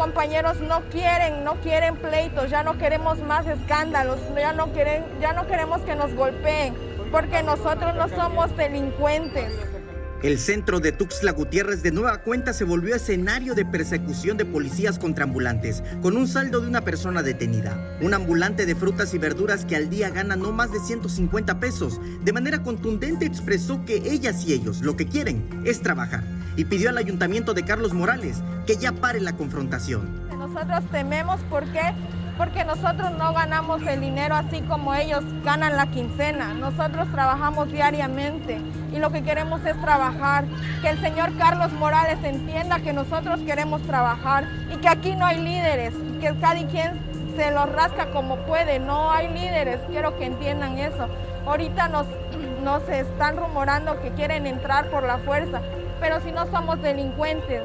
compañeros no quieren, no quieren pleitos, ya no queremos más escándalos, ya no, quieren, ya no queremos que nos golpeen, porque nosotros no somos delincuentes. El centro de Tuxtla Gutiérrez de nueva cuenta se volvió escenario de persecución de policías contra ambulantes, con un saldo de una persona detenida. Un ambulante de frutas y verduras que al día gana no más de 150 pesos. De manera contundente expresó que ellas y ellos lo que quieren es trabajar y pidió al ayuntamiento de Carlos Morales que ya pare la confrontación. Nosotros tememos porque porque nosotros no ganamos el dinero así como ellos ganan la quincena. Nosotros trabajamos diariamente y lo que queremos es trabajar. Que el señor Carlos Morales entienda que nosotros queremos trabajar y que aquí no hay líderes, que cada quien se lo rasca como puede, no hay líderes, quiero que entiendan eso. Ahorita nos, nos están rumorando que quieren entrar por la fuerza, pero si no somos delincuentes,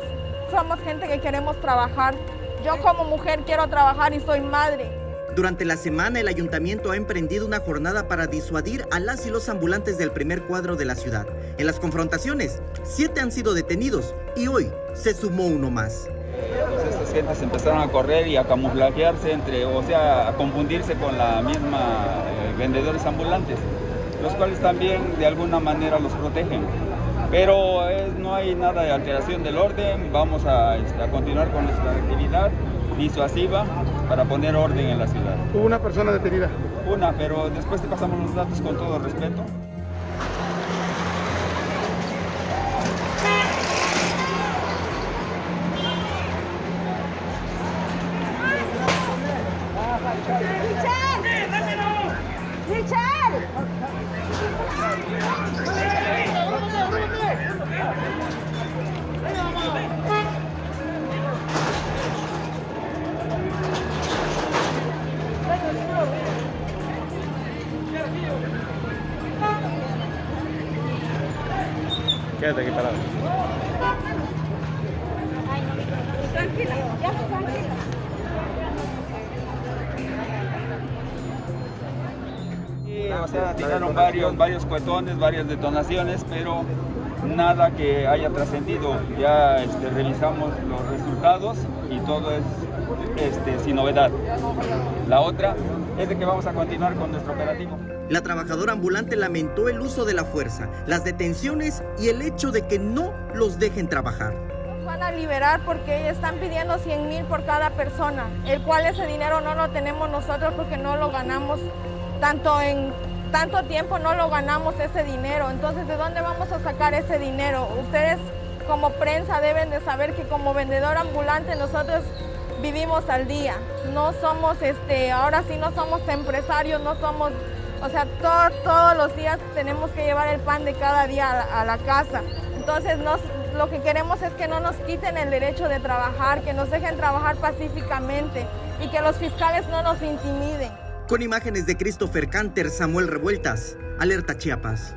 somos gente que queremos trabajar. Yo como mujer quiero trabajar y soy madre. Durante la semana el ayuntamiento ha emprendido una jornada para disuadir a las y los ambulantes del primer cuadro de la ciudad. En las confrontaciones, siete han sido detenidos y hoy se sumó uno más. Pues estas gentes empezaron a correr y a camuflajearse entre, o sea, a confundirse con la misma eh, vendedores ambulantes, los cuales también de alguna manera los protegen. Pero no hay nada de alteración del orden, vamos este, a, continuar con nuestra actividad disuasiva para poner orden en la ciudad. ¿Hubo una persona detenida? Una, pero después te pasamos los datos con todo respeto. Quédate aquí parado. Tranquila, ya tranquila. o sea, tiraron varios, varios cuetones, varias detonaciones, pero nada que haya trascendido. Ya este, revisamos los resultados y todo es este, sin novedad. La otra es de que vamos a continuar con nuestro operativo. La trabajadora ambulante lamentó el uso de la fuerza, las detenciones y el hecho de que no los dejen trabajar. Nos van a liberar porque están pidiendo 100 mil por cada persona, el cual ese dinero no lo tenemos nosotros porque no lo ganamos tanto en tanto tiempo no lo ganamos ese dinero. Entonces, ¿de dónde vamos a sacar ese dinero? Ustedes como prensa deben de saber que como vendedor ambulante nosotros vivimos al día. No somos, este, ahora sí no somos empresarios, no somos, o sea, todos los días tenemos que llevar el pan de cada día a la, casa. Entonces lo que queremos es que no nos quiten el derecho de trabajar, que nos dejen trabajar pacíficamente y que los fiscales no nos intimiden. Con imágenes de Christopher Canter, Samuel Revueltas, Alerta Chiapas.